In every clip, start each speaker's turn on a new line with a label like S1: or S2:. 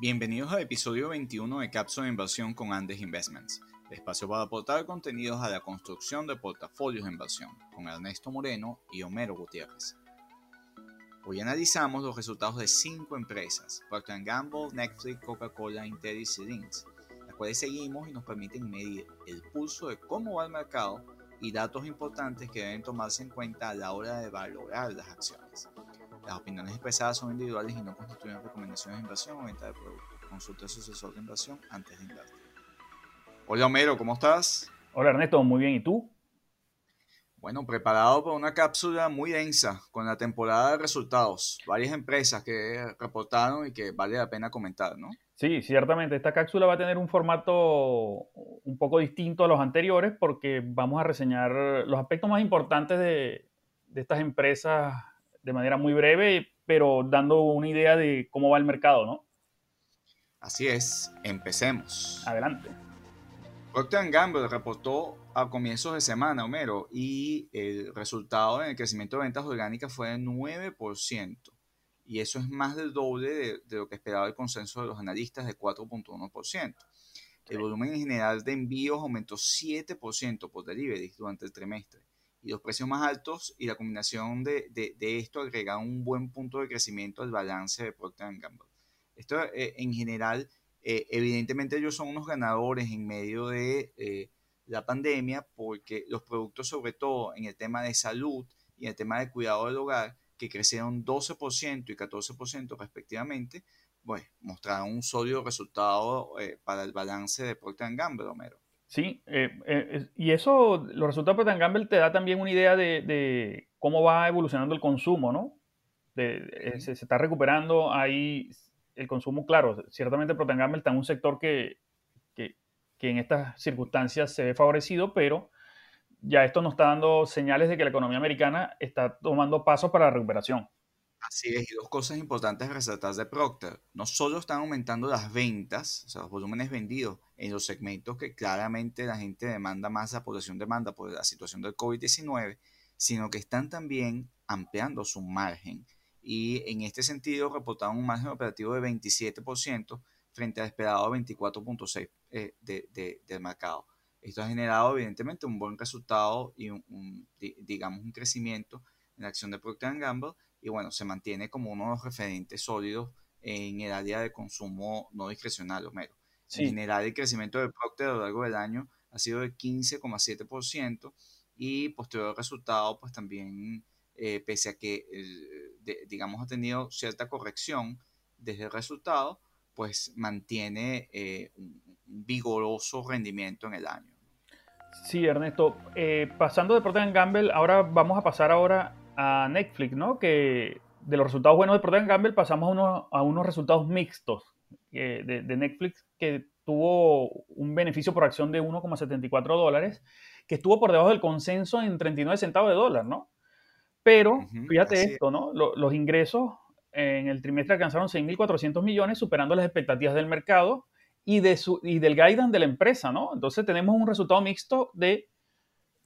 S1: Bienvenidos al episodio 21 de Cápsula de Inversión con Andes Investments, espacio para aportar contenidos a la construcción de portafolios de inversión, con Ernesto Moreno y Homero Gutiérrez. Hoy analizamos los resultados de cinco empresas, Procter Gamble, Netflix, Coca-Cola, Intel y Siemens, las cuales seguimos y nos permiten medir el pulso de cómo va el mercado y datos importantes que deben tomarse en cuenta a la hora de valorar las acciones. Las opiniones expresadas son individuales y no constituyen recomendaciones de inversión o venta de productos. Consulta a su asesor de inversión antes de invertir. Hola Homero, ¿cómo estás?
S2: Hola Ernesto, muy bien. ¿Y tú?
S1: Bueno, preparado para una cápsula muy densa con la temporada de resultados. Varias empresas que reportaron y que vale la pena comentar, ¿no?
S2: Sí, ciertamente. Esta cápsula va a tener un formato un poco distinto a los anteriores porque vamos a reseñar los aspectos más importantes de, de estas empresas de manera muy breve, pero dando una idea de cómo va el mercado, ¿no?
S1: Así es, empecemos.
S2: Adelante.
S1: Procter Gamble reportó a comienzos de semana, Homero, y el resultado en el crecimiento de ventas orgánicas fue de 9%. Y eso es más del doble de, de lo que esperaba el consenso de los analistas de 4.1%. El volumen en general de envíos aumentó 7% por delivery durante el trimestre y los precios más altos y la combinación de, de, esto agrega un buen punto de crecimiento al balance de Procter Gamble. Esto eh, en general, eh, evidentemente ellos son unos ganadores en medio de eh, la pandemia porque los productos, sobre todo en el tema de salud y en el tema de cuidado del hogar, que crecieron 12% y 14% respectivamente, pues mostraron un sólido resultado para el balance de Procter Gamble, Homero.
S2: Sí, eh, eh, y eso, los resultados de Procter Gamble te da también una idea de, de cómo va evolucionando el consumo, ¿no? De, eh, se, se, está recuperando ahí el consumo, claro, ciertamente Procter Gamble está en un sector que, que, que, en estas circunstancias se ve favorecido, pero ya esto nos está dando señales de que la economía americana está tomando pasos para la recuperación.
S1: Así es, y dos cosas importantes a resaltar de Procter. No solo están aumentando las ventas, o sea, los volúmenes vendidos en los segmentos que claramente la gente demanda más, la población demanda por la situación del COVID-19, sino que están también ampliando su margen. Y en este sentido reportaron un margen operativo de 27% frente al esperado 24.6% eh, de, de, del mercado. Esto ha generado evidentemente un buen resultado y digamos un crecimiento en la acción de Procter Gamble y bueno, se mantiene como uno de los referentes sólidos en el área de consumo no discrecional, Homero. Sí. En general, el crecimiento de Procter a lo largo del año ha sido de 15,7% y posterior resultado, pues también, eh, pese a que, eh, de, digamos, ha tenido cierta corrección desde el resultado, pues mantiene eh, un, un, vigoroso rendimiento en el año.
S2: Sí, Ernesto. Eh, pasando de Procter Gamble, ahora vamos a pasar ahora a Netflix, ¿no? Que de los resultados buenos de Procter Gamble pasamos a, uno, a unos resultados mixtos eh, de, de, Netflix que tuvo un beneficio por acción de 1,74 dólares, que estuvo por debajo del consenso en 39 centavos de dólar, ¿no? Pero uh -huh, fíjate esto, ¿no? Los, los ingresos en el trimestre alcanzaron 6.400 millones, superando las expectativas del mercado y, de su, y del guidance de la empresa, ¿no? Entonces tenemos un resultado mixto de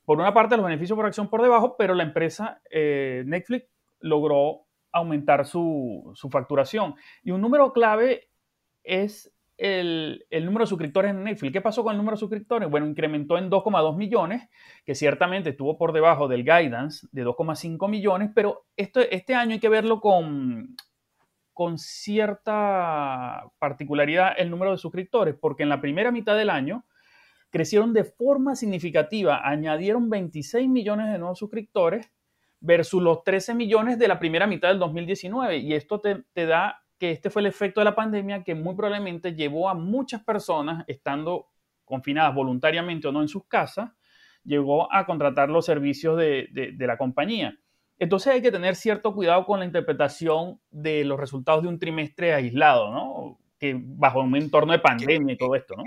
S2: por una parte los beneficios por acción por debajo, pero la empresa eh, Netflix logró aumentar su, su, facturación. Y un número clave es el, el, número de suscriptores en Netflix. ¿Qué pasó con el número de suscriptores? Bueno, incrementó en 2,2 millones, que ciertamente estuvo por debajo del guidance de 2,5 millones, pero esto, este año hay que verlo con, con cierta particularidad el número de suscriptores, porque en la primera mitad del año crecieron de forma significativa, añadieron 26 millones de nuevos suscriptores versus los 13 millones de la primera mitad del 2019. Y esto te, te, da que este fue el efecto de la pandemia que muy probablemente llevó a muchas personas, estando confinadas voluntariamente o no en sus casas, llegó a contratar los servicios de, de, de la compañía. Entonces hay que tener cierto cuidado con la interpretación de los resultados de un trimestre aislado, ¿no? Que bajo un entorno de pandemia y todo esto, ¿no?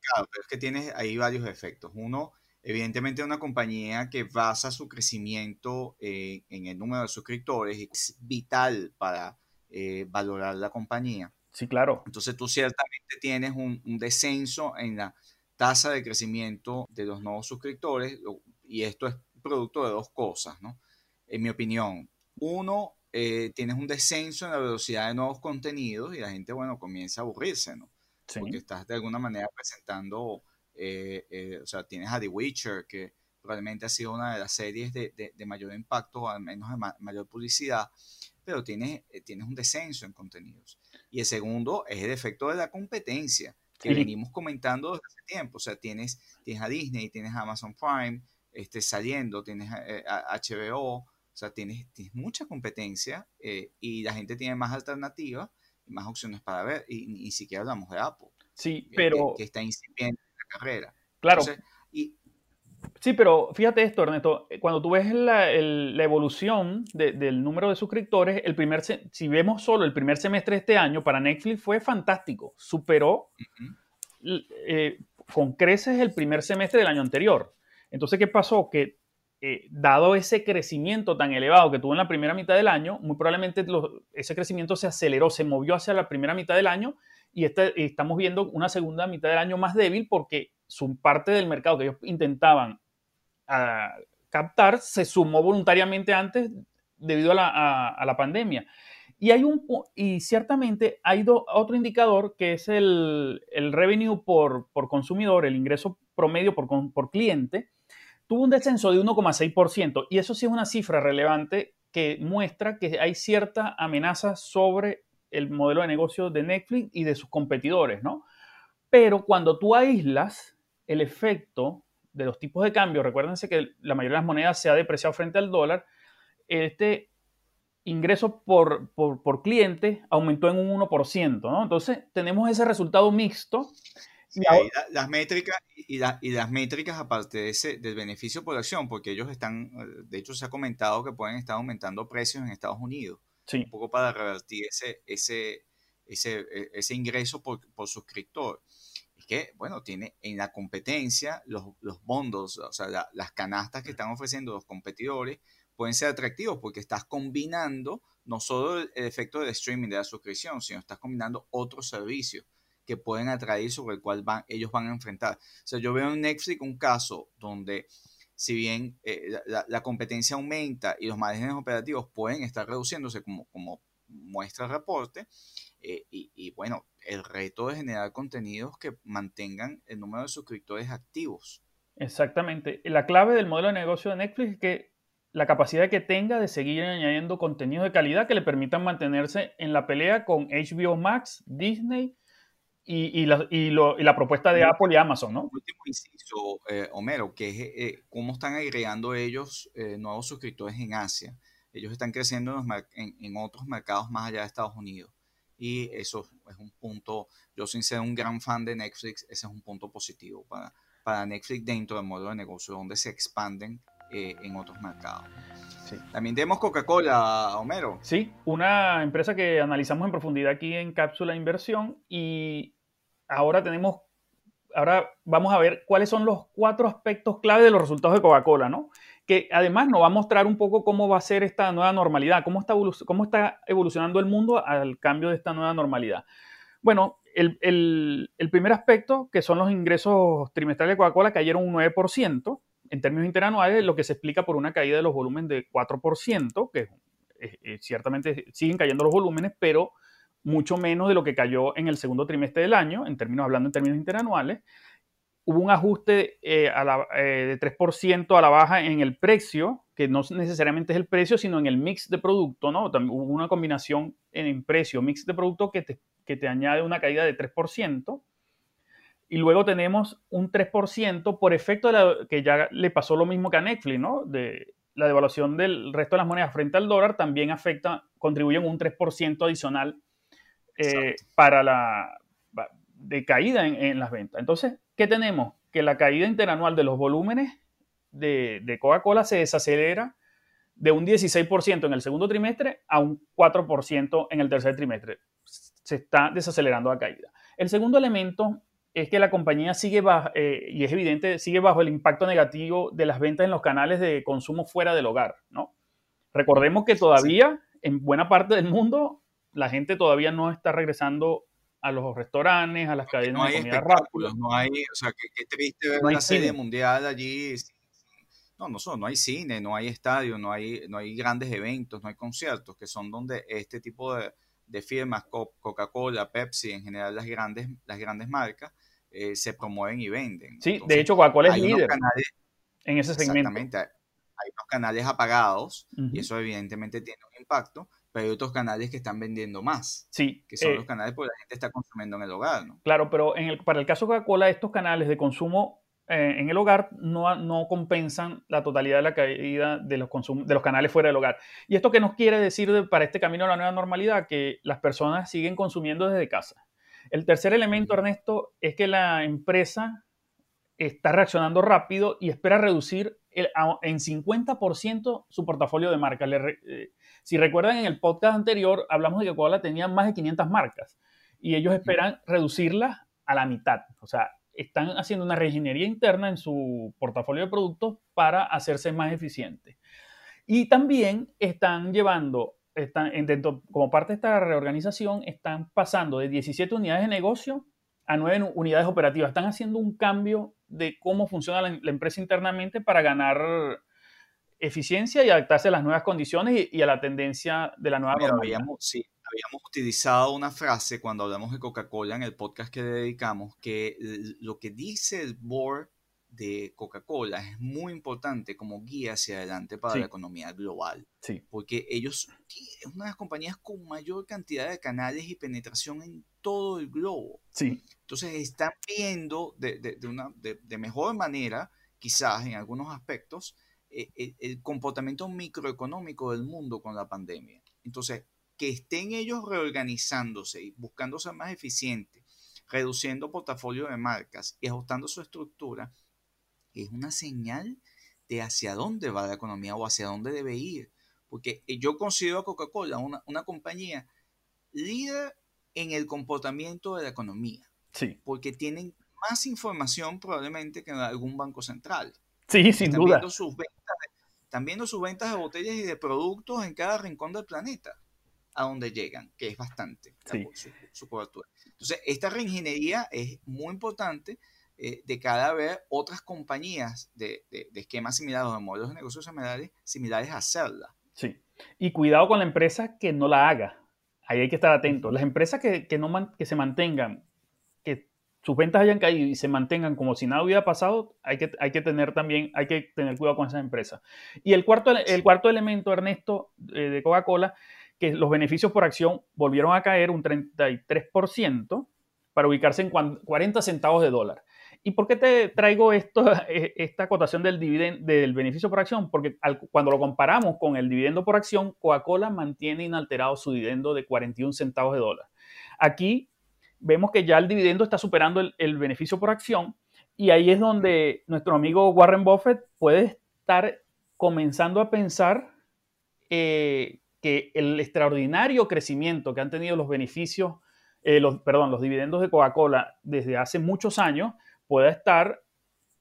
S1: Claro, pero es que tienes ahí varios efectos. Uno, evidentemente, una compañía que basa su crecimiento eh, en el número de suscriptores es vital para eh, valorar la compañía.
S2: Sí, claro.
S1: Entonces tú ciertamente tienes un, un, descenso en la tasa de crecimiento de los nuevos suscriptores y esto es producto de dos cosas, ¿no? En mi opinión. Uno, eh, tienes un descenso en la velocidad de nuevos contenidos y la gente, bueno, comienza a aburrirse, ¿no? Porque estás de alguna manera presentando, eh, eh, o sea, tienes a The Witcher, que probablemente ha sido una de las series de, de, mayor impacto, al menos de mayor publicidad, pero tienes, tienes un descenso en contenidos. Y el segundo es el efecto de la competencia, que venimos comentando desde hace tiempo. O sea, tienes, tienes a Disney, tienes a Amazon Prime este, saliendo, tienes a, HBO, o sea, tienes, tienes mucha competencia eh, y la gente tiene más alternativas más opciones para ver. Y ni siquiera hablamos de Apple.
S2: Sí, pero...
S1: Que, está incipiente en la carrera.
S2: Claro. y, Sí, pero fíjate esto, Ernesto, cuando tú ves la, evolución del número de suscriptores, el primer si vemos solo el primer semestre de este año, para Netflix fue fantástico, superó eh, con creces el primer semestre del año anterior. Entonces, ¿qué pasó? Que eh, dado ese crecimiento tan elevado que tuvo en la primera mitad del año, muy probablemente ese crecimiento se aceleró, se movió hacia la primera mitad del año y, este, estamos viendo una segunda mitad del año más débil porque su parte del mercado que ellos intentaban ah, captar se sumó voluntariamente antes debido a la, pandemia. Y, hay un, y ciertamente hay otro indicador que es el, revenue por, consumidor, el ingreso promedio por, por cliente, tuvo un descenso de 1,6%. Y eso sí es una cifra relevante que muestra que hay cierta amenaza sobre el modelo de negocio de Netflix y de sus competidores, ¿no? Pero cuando tú aíslas el efecto de los tipos de cambio, recuérdense que la mayoría de las monedas se ha depreciado frente al dólar, este ingreso por, por, cliente aumentó en un 1%, ¿no? Entonces tenemos ese resultado mixto.
S1: Y las métricas y, y, las métricas aparte de ese, del beneficio por acción, porque ellos están, de hecho se ha comentado que pueden estar aumentando precios en Estados Unidos,
S2: sí.
S1: un poco para revertir ese, ese, ese, e, ese ingreso por, por suscriptor. Que, bueno, tiene en la competencia los, los bondos, o sea, las canastas que están ofreciendo los competidores pueden ser atractivos porque estás combinando no solo el, efecto del streaming de la suscripción, sino estás combinando otros servicios que pueden atraer sobre el cual ellos van a enfrentar. O sea, yo veo en Netflix un caso donde si bien eh, la, competencia aumenta y los márgenes operativos pueden estar reduciéndose como, como muestra el reporte, eh, y, bueno, el reto de generar contenidos que mantengan el número de suscriptores activos.
S2: Exactamente. La clave del modelo de negocio de Netflix es que la capacidad que tenga de seguir añadiendo contenidos de calidad que le permitan mantenerse en la pelea con HBO Max, Disney y, la, propuesta de Apple y Amazon, ¿no?
S1: Último inciso, eh, Homero, que es eh, cómo están agregando ellos nuevos suscriptores en Asia. Ellos están creciendo en otros mercados más allá de Estados Unidos y eso es un punto, yo sin ser un gran fan de Netflix, ese es un punto positivo para, para Netflix dentro del modelo de negocio donde se expanden eh, en otros mercados. También tenemos Coca-Cola, Homero.
S2: Sí, una empresa que analizamos en profundidad aquí en Cápsula Inversión y ahora tenemos, ahora vamos a ver cuáles son los cuatro aspectos clave de los resultados de Coca-Cola, ¿no? que además nos va a mostrar un poco cómo va a ser esta nueva normalidad, cómo está, cómo está evolucionando el mundo al cambio de esta nueva normalidad. Bueno, el, primer aspecto, que son los ingresos trimestrales de Coca-Cola, cayeron un 9% en términos interanuales, lo que se explica por una caída de los volúmenes de 4%, que ciertamente siguen cayendo los volúmenes, pero mucho menos de lo que cayó en el segundo trimestre del año, en términos hablando en términos interanuales hubo un ajuste eh, eh, de 3% a la baja en el precio, que no necesariamente es el precio, sino en el mix de producto, ¿no? También hubo una combinación en precio, mix de producto que te, que te añade una caída de 3%. Y luego tenemos un 3% por efecto de la, que ya le pasó lo mismo que a Netflix, ¿no? De la devaluación del resto de las monedas frente al dólar también afecta, contribuyen un 3% adicional eh, para la de caída en, en las ventas. Entonces, ¿qué tenemos? Que la caída interanual de los volúmenes de, Coca-Cola se desacelera de un 16% en el segundo trimestre a un 4% en el tercer trimestre. Se está desacelerando la caída. El segundo elemento es que la compañía sigue bajo, eh, y es evidente, sigue bajo el impacto negativo de las ventas en los canales de consumo fuera del hogar, ¿no? Recordemos que todavía en buena parte del mundo la gente todavía no está regresando a los restaurantes, a las cadenas
S1: no hay
S2: de comida
S1: rápida. No hay, o sea, qué, triste ver una serie mundial allí No, no son, no hay cine, no hay estadio, no hay, no hay grandes eventos, no hay conciertos, que son donde este tipo de, de firmas, Coca-Cola, Pepsi, en general las grandes, las grandes marcas, eh, se promueven y venden.
S2: Sí, de hecho Coca-Cola es líder en ese segmento.
S1: Exactamente, hay unos canales apagados y eso evidentemente tiene un impacto, pero hay otros canales que están vendiendo más.
S2: Sí.
S1: Que son los eh, canales porque la gente está consumiendo en el hogar, ¿no?
S2: Claro, pero en el, para el caso de Coca-Cola, estos canales de consumo eh, en el hogar no, no, compensan la totalidad de la caída de los, de los canales fuera del hogar. ¿Y esto qué nos quiere decir para este camino a la nueva normalidad? Que las personas siguen consumiendo desde casa. El tercer elemento, Ernesto, es que la empresa está reaccionando rápido y espera reducir en 50% su portafolio de marcas. Eh, si recuerdan, en el podcast anterior hablamos de que Coca-Cola tenía más de 500 marcas y ellos esperan reducirlas a la mitad. O sea, están haciendo una reingeniería interna en su portafolio de productos para hacerse más eficientes. Y también están llevando, están, dentro, como parte de esta reorganización, están pasando de 17 unidades de negocio a 9 unidades operativas. Están haciendo un cambio de cómo funciona la, empresa internamente para ganar eficiencia y adaptarse a las nuevas condiciones y, a la tendencia de la nueva
S1: normalidad. Sí, habíamos utilizado una frase cuando hablamos de Coca-Cola en el podcast que dedicamos, que lo que dice el board de Coca-Cola es muy importante como guía hacia adelante para la economía global.
S2: Sí.
S1: Porque ellos es una de las compañías con mayor cantidad de canales y penetración en todo el globo.
S2: Sí.
S1: Entonces están viendo de, de, una, de, mejor manera, quizás en algunos aspectos, el, eh, el comportamiento microeconómico del mundo con la pandemia. Entonces, que estén ellos reorganizándose y buscando ser más eficientes, reduciendo portafolio de marcas y ajustando su estructura, es una señal de hacia dónde va la economía o hacia dónde debe ir. Porque eh, yo considero a Coca-Cola una, una compañía líder en el comportamiento de la economía.
S2: Sí.
S1: Porque tienen más información probablemente que en algún banco central.
S2: Sí, sin duda.
S1: sus ventas, están viendo sus ventas de botellas y de productos en cada rincón del planeta a donde llegan, que es bastante su, cobertura. Entonces, esta reingeniería es muy importante eh, de cada vez otras compañías de, esquemas similares o de modelos de negocios similares, similares a hacerla.
S2: Sí. Y cuidado con la empresa que no la haga. Ahí hay que estar atento. Las empresas que, no que se mantengan, que sus ventas hayan caído y se mantengan como si nada hubiera pasado, hay que, hay que tener también, hay que tener cuidado con esas empresas. Y el cuarto, el cuarto elemento, Ernesto, eh, de Coca-Cola, que los beneficios por acción volvieron a caer un 33% para ubicarse en 40 centavos de dólar. ¿Y por qué te traigo e, esta cotación del, del beneficio por acción? Porque cuando lo comparamos con el dividendo por acción, Coca-Cola mantiene inalterado su dividendo de 41 centavos de dólar. Aquí vemos que ya el dividendo está superando el, beneficio por acción y ahí es donde nuestro amigo Warren Buffett puede estar comenzando a pensar eh, que el extraordinario crecimiento que han tenido los beneficios, eh, los, perdón, los dividendos de Coca-Cola desde hace muchos años pueda estar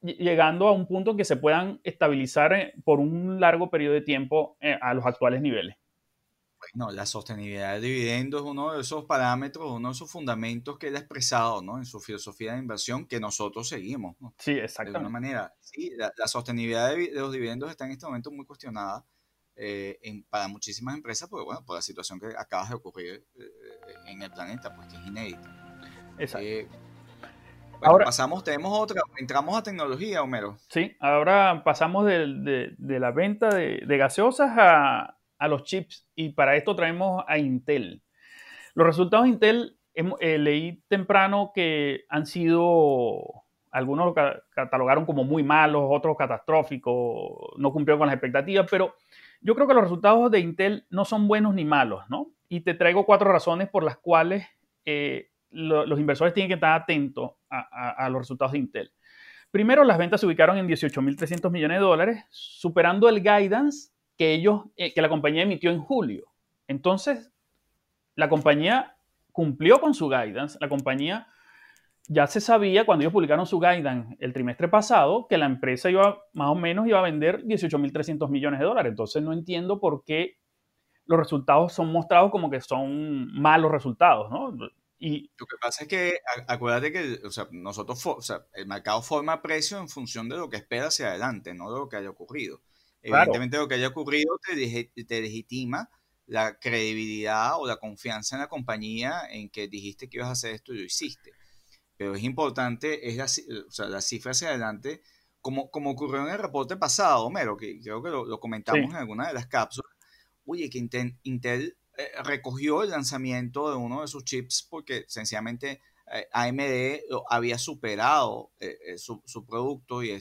S2: llegando a un punto en que se puedan estabilizar eh, por un largo periodo de tiempo eh, a los actuales niveles.
S1: Bueno, la sostenibilidad del dividendo es uno de esos parámetros, uno de esos fundamentos que él ha expresado ¿no? en su filosofía de inversión que nosotros seguimos.
S2: Sí, exactamente.
S1: De alguna manera, sí, la, sostenibilidad de, de, los dividendos está en este momento muy cuestionada eh, para muchísimas empresas, porque bueno, por la situación que acaba de ocurrir eh, en el planeta, pues que es inédita.
S2: Exacto. Eh,
S1: ahora pasamos, tenemos otra, entramos a tecnología, Homero.
S2: Sí, ahora pasamos de, de, la venta de, de gaseosas a, a, los chips y para esto traemos a Intel. Los resultados de Intel, leí temprano que han sido algunos lo catalogaron como muy malos, otros catastróficos, no cumplieron con las expectativas, pero yo creo que los resultados de Intel no son buenos ni malos, ¿no? Y te traigo cuatro razones por las cuales eh, los inversores tienen que estar atentos a, los resultados de Intel. Primero, las ventas se ubicaron en 18.300 millones de dólares, superando el guidance que ellos, eh, que la compañía emitió en julio. Entonces, la compañía cumplió con su guidance, la compañía ya se sabía cuando ellos publicaron su guidance el trimestre pasado que la empresa iba más o menos iba a vender 18.300 millones de dólares. Entonces no entiendo por qué los resultados son mostrados como que son malos resultados, ¿no? Y,
S1: lo que pasa es que acuérdate que o sea, nosotros, o sea, el mercado forma precio en función de lo que espera hacia adelante, no de lo que haya ocurrido. Evidentemente lo que haya ocurrido te, te legitima la credibilidad o la confianza en la compañía en que dijiste que ibas a hacer esto y lo hiciste. Pero es importante, es la, o sea, la cifra hacia adelante, como, como ocurrió en el reporte pasado, Homero, que creo que lo, comentamos en alguna de las cápsulas. Oye, que Intel eh, recogió el lanzamiento de uno de sus chips porque sencillamente eh, AMD había superado eh, su, producto y,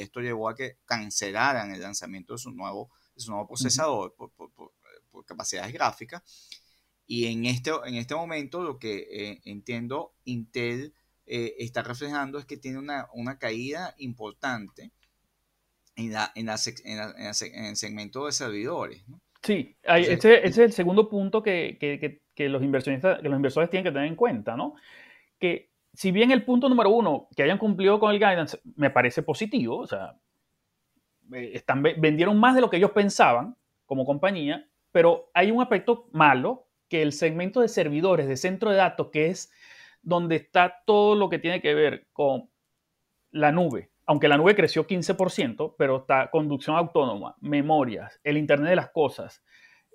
S1: esto llevó a que cancelaran el lanzamiento de su nuevo, su nuevo procesador por, capacidades gráficas. Y en este, en este momento lo que entiendo Intel está reflejando es que tiene una, una caída importante en, la, en, en, el segmento de servidores. ¿no?
S2: Sí, ese, es el segundo punto que, los inversionistas, que los inversores tienen que tener en cuenta, ¿no? Que si bien el punto número uno, que hayan cumplido con el guidance, me parece positivo, o sea, eh, están, vendieron más de lo que ellos pensaban como compañía, pero hay un aspecto malo, que el segmento de servidores, de centro de datos, que es donde está todo lo que tiene que ver con la nube, aunque la nube creció 15%, pero está conducción autónoma, memorias, el Internet de las Cosas,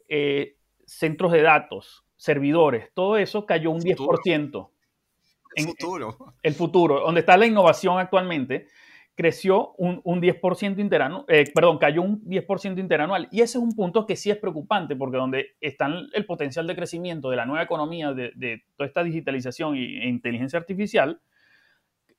S2: eh, centros de datos, servidores, todo eso cayó un 10%.
S1: El futuro.
S2: El futuro, donde está la innovación actualmente, creció un, 10% interanual, eh, perdón, cayó un 10% interanual. Y ese es un punto que sí es preocupante, porque donde está el potencial de crecimiento de la nueva economía, de, toda esta digitalización e inteligencia artificial,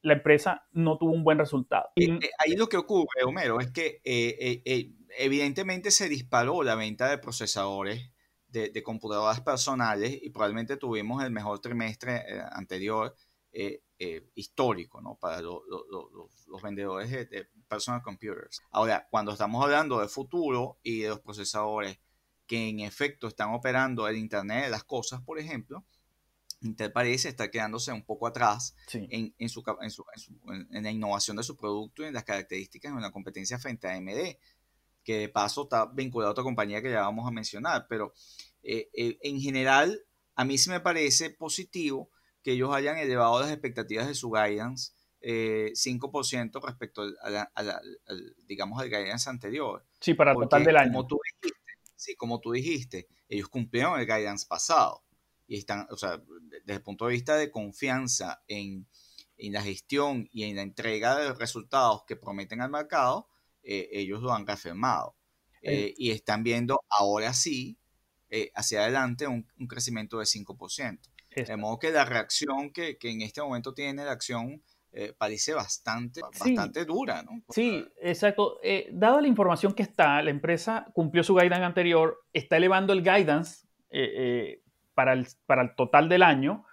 S2: la empresa no tuvo un buen resultado.
S1: Eh, eh, ahí lo que ocurre, Homero, es que eh, evidentemente se disparó la venta de procesadores de, computadoras personales y probablemente tuvimos el mejor trimestre anterior histórico ¿no? para los vendedores de, de, personal computers. Ahora, cuando estamos hablando de futuro y de los procesadores que en efecto están operando el Internet de las Cosas, por ejemplo, Intel parece estar quedándose un poco atrás en, en, su, en, la innovación de su producto y en las características en la competencia frente a AMD, que de paso está vinculado a otra compañía que ya vamos a mencionar, pero eh, eh, en general a mí sí me parece positivo que ellos hayan elevado las expectativas de su guidance eh, 5% respecto al, digamos, al guidance anterior.
S2: Sí, para el total del año.
S1: Como tú dijiste, sí, como tú dijiste, ellos cumplieron el guidance pasado y están, o sea, desde el punto de vista de confianza en, la gestión y en la entrega de resultados que prometen al mercado, eh, ellos lo han reafirmado. Eh, y están viendo ahora sí, eh, hacia adelante, un, crecimiento de 5%. De modo que la reacción que, en este momento tiene la acción parece bastante, bastante dura, ¿no?
S2: Sí, exacto. dado la información que está, la empresa cumplió su guidance anterior, está elevando el guidance para el, para el total del año.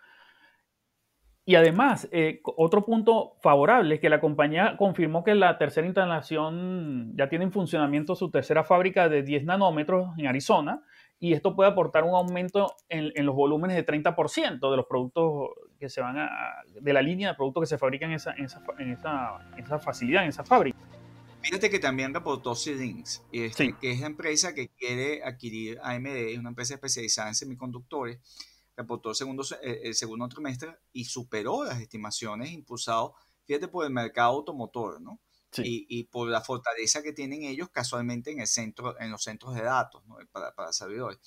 S2: Y además, eh, otro punto favorable es que la compañía confirmó que la tercera instalación ya tiene en funcionamiento su tercera fábrica de 10 nanómetros en Arizona y esto puede aportar un aumento en, en los volúmenes de 30% de los productos que se van a, de la línea de productos que se fabrican en esa, en esa, en esa, en esa facilidad, en esa fábrica.
S1: Fíjate que también reportó Xilinx, este, que es la empresa que quiere adquirir AMD, es una empresa especializada en semiconductores. Reportó el segundo, eh, el segundo trimestre y superó las estimaciones impulsadas, fíjate, por el mercado automotor, ¿no? Y, y, por la fortaleza que tienen ellos casualmente en, el centro, en los centros de datos ¿no? para, para servidores.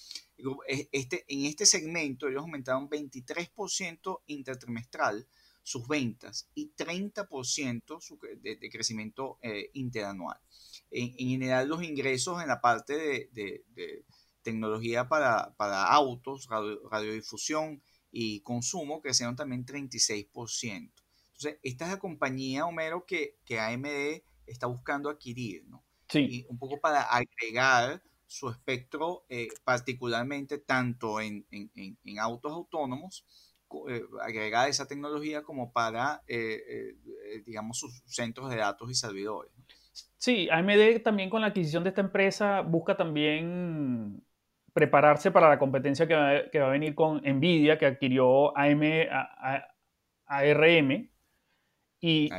S1: Este, en este segmento ellos aumentaron 23% intertrimestral sus ventas y 30% su, de, crecimiento eh, interanual. En, general, los ingresos en la parte de, tecnología para, autos, radiodifusión y consumo crecieron también 36%. Entonces, esta es la compañía, Homero, que, que AMD está buscando adquirir, ¿no?
S2: Sí.
S1: un poco para agregar su espectro, eh, particularmente tanto en, en autos autónomos, agregar esa tecnología como para, eh, eh, digamos, sus centros de datos y servidores.
S2: Sí, AMD también con la adquisición de esta empresa busca también prepararse para la competencia que va, a venir con Nvidia, que adquirió AM, ARM, y,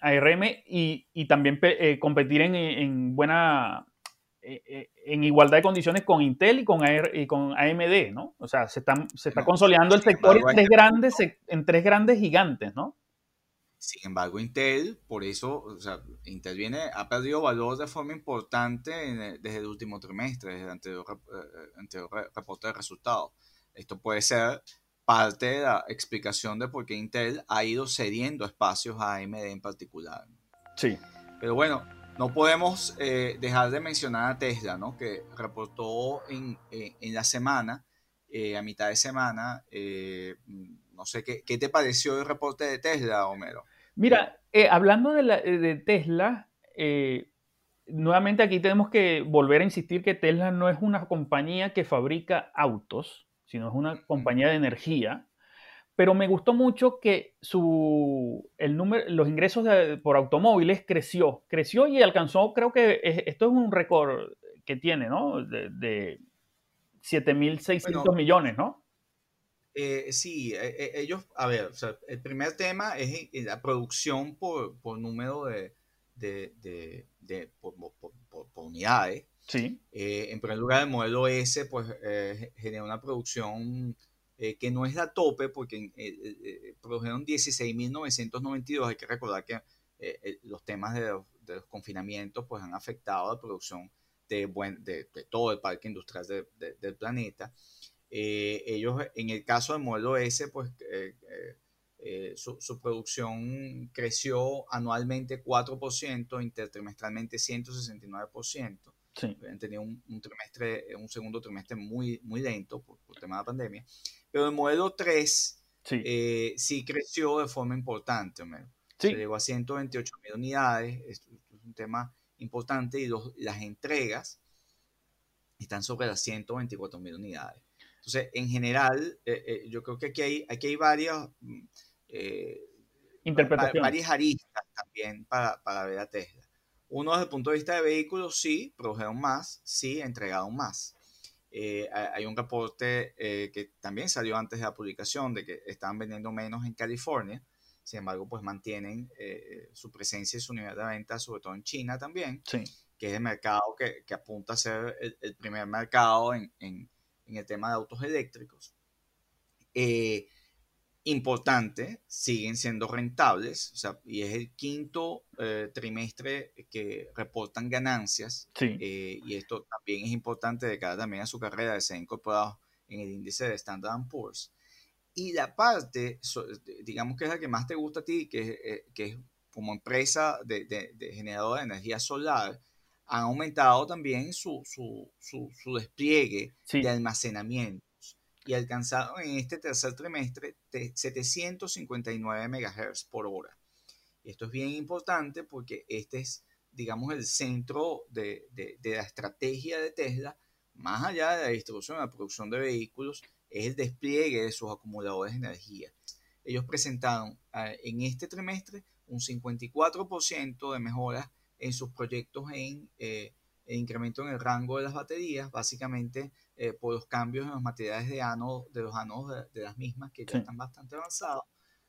S2: ARM. y, y, también competir en, buena en igualdad de condiciones con Intel y con, y con AMD, ¿no? O sea, se, están, se está consolidando el sector en tres, grandes, en tres grandes gigantes, ¿no?
S1: Sin embargo, Intel, por eso, o sea, Intel viene, ha perdido valor de forma importante desde el último trimestre, desde el anterior, anterior reporte de resultados. Esto puede ser parte de la explicación de por qué Intel ha ido cediendo espacios a AMD en particular.
S2: Sí.
S1: Pero bueno, no podemos eh, dejar de mencionar a Tesla, ¿no? que reportó en, eh, en la semana, eh, a mitad de semana, no sé, ¿qué, ¿qué, te pareció el reporte de Tesla, Homero?
S2: Mira, hablando de, la, de Tesla, nuevamente aquí tenemos que volver a insistir que Tesla no es una compañía que fabrica autos, sino es una compañía de energía. Pero me gustó mucho que su, el número, los ingresos por automóviles creció, creció y alcanzó, creo que esto es un récord que tiene, ¿no? De, de 7.600 millones, ¿no?
S1: Eh, sí, eh, eh, ellos, a ver, o sea, el primer tema es la producción por, por número de, de, de por, por, por, unidades.
S2: Sí.
S1: en primer lugar, el modelo S, pues, genera una producción eh, que no es la tope, porque eh, eh, produjeron 16.992. Hay que recordar que los temas de los, confinamientos pues, han afectado a la producción de, buen, de, todo el parque industrial del planeta. ellos, en el caso del modelo S, pues su, producción creció anualmente 4%, intertrimestralmente 169%. Sí. Han tenido un, trimestre, un segundo trimestre muy, muy lento por, por tema de la pandemia. Pero el modelo 3 sí, eh, sí creció de forma importante, Sí. Se llegó a 128 mil unidades, esto, es un tema importante, y las entregas están sobre las 124 mil unidades. Entonces, en general, eh, eh, yo creo que aquí hay, aquí hay varias, mm,
S2: Interpretaciones.
S1: varias aristas también para, para, ver a Tesla. Uno desde el punto de vista de vehículos, sí, produjeron más, sí, entregaron más. Eh, hay un reporte eh, que también salió antes de la publicación de que estaban vendiendo menos en California, sin embargo, pues mantienen eh, su presencia y su nivel de venta, sobre todo en China también, que es el mercado que, que apunta a ser el, primer mercado en, en, en, el tema de autos eléctricos importante, siguen siendo rentables, o sea, y es el quinto eh, trimestre que reportan ganancias, eh, y esto también es importante de cara también a su carrera de ser incorporado en el índice de Standard Poor's. Y la parte, digamos que es la que más te gusta a ti, que, eh, que es como empresa de, de, de, generadora de energía solar, han aumentado también su, su, su, despliegue de almacenamiento y alcanzaron en este tercer trimestre 759 MHz por hora. Esto es bien importante porque este es, digamos, el centro de, de, la estrategia de Tesla, más allá de la distribución y la producción de vehículos, es el despliegue de sus acumuladores de energía. Ellos presentaron eh, en este trimestre un 54% de mejoras en sus proyectos en eh, incremento en el rango de las baterías, básicamente eh, por los cambios en los materiales de, ánodo, de los ánodos de, las mismas que ya están bastante avanzados,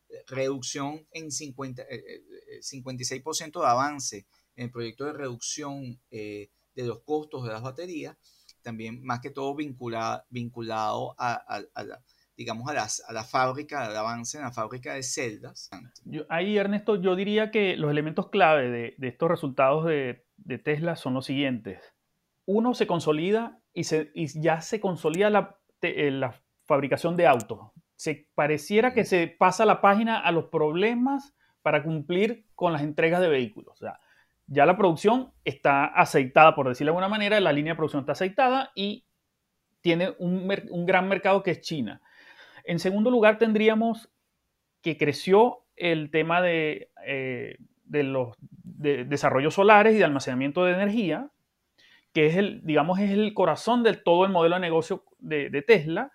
S1: eh, reducción en 50, 56% eh, de avance en el proyecto de reducción de los costos de las baterías, también más que todo vinculado, vinculado a, digamos, a, las, a la fábrica, al avance en la fábrica de celdas.
S2: ahí, Ernesto, yo diría que los elementos clave de, de estos resultados de, de, Tesla son los siguientes. Uno, se consolida y, se, ya se consolida la, eh, la fabricación de autos. Se pareciera que se pasa la página a los problemas para cumplir con las entregas de vehículos. O sea, ya la producción está aceitada, por decirlo de alguna manera, la línea de producción está aceitada y tiene un, un gran mercado que es China. En segundo lugar, tendríamos que creció el tema de, eh, de los desarrollos solares y de almacenamiento de energía, que es el, digamos, es el corazón de todo el modelo de negocio de, Tesla.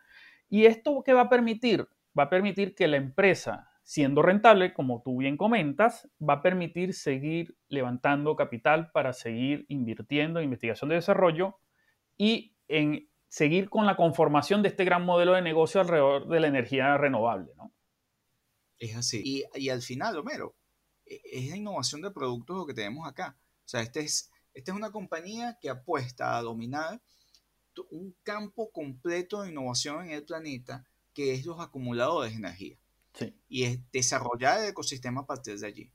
S2: ¿Y esto qué va a permitir? Va a permitir que la empresa, siendo rentable, como tú bien comentas, va a permitir seguir levantando capital para seguir invirtiendo en investigación de desarrollo y en seguir con la conformación de este gran modelo de negocio alrededor de la energía renovable, ¿no?
S1: Es así. Y, y al final, Homero, es la innovación de productos lo que tenemos acá. O sea, este es Esta es una compañía que apuesta a dominar un campo completo de innovación en el planeta, que es los acumuladores de energía. Y es desarrollar el ecosistema a partir de allí.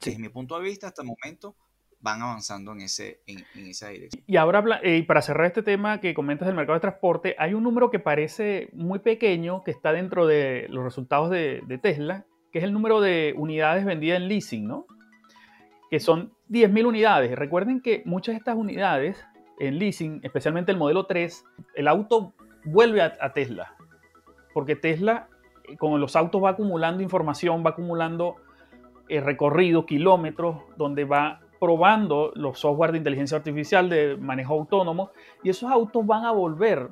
S1: Desde mi punto de vista, hasta el momento, van avanzando en, ese, en, esa dirección.
S2: Y ahora, eh, para cerrar este tema que comentas del mercado de transporte, hay un número que parece muy pequeño, que está dentro de los resultados de, Tesla, que es el número de unidades vendidas en leasing, ¿no? Que son 10.000 unidades. Recuerden que muchas de estas unidades en leasing, especialmente el modelo 3, el auto vuelve a, Tesla. Porque Tesla, eh, con los autos, va acumulando información, va acumulando eh, recorrido, kilómetros, donde va probando los software de inteligencia artificial de manejo autónomo y esos autos van a volver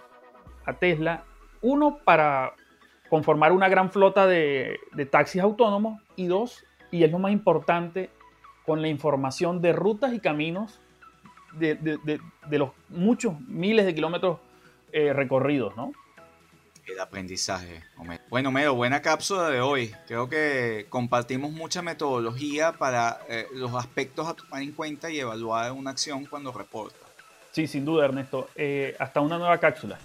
S2: a Tesla, uno para conformar una gran flota de, taxis autónomos y dos, y es lo más importante, con la información de rutas y caminos de, los muchos miles de kilómetros eh, recorridos, ¿no?
S1: El aprendizaje. Bueno, Mero, buena cápsula de hoy. Creo que compartimos mucha metodología para eh, los aspectos a tomar en cuenta y evaluar una acción cuando reporta.
S2: Sí, sin duda, Ernesto. Eh, hasta una nueva cápsula.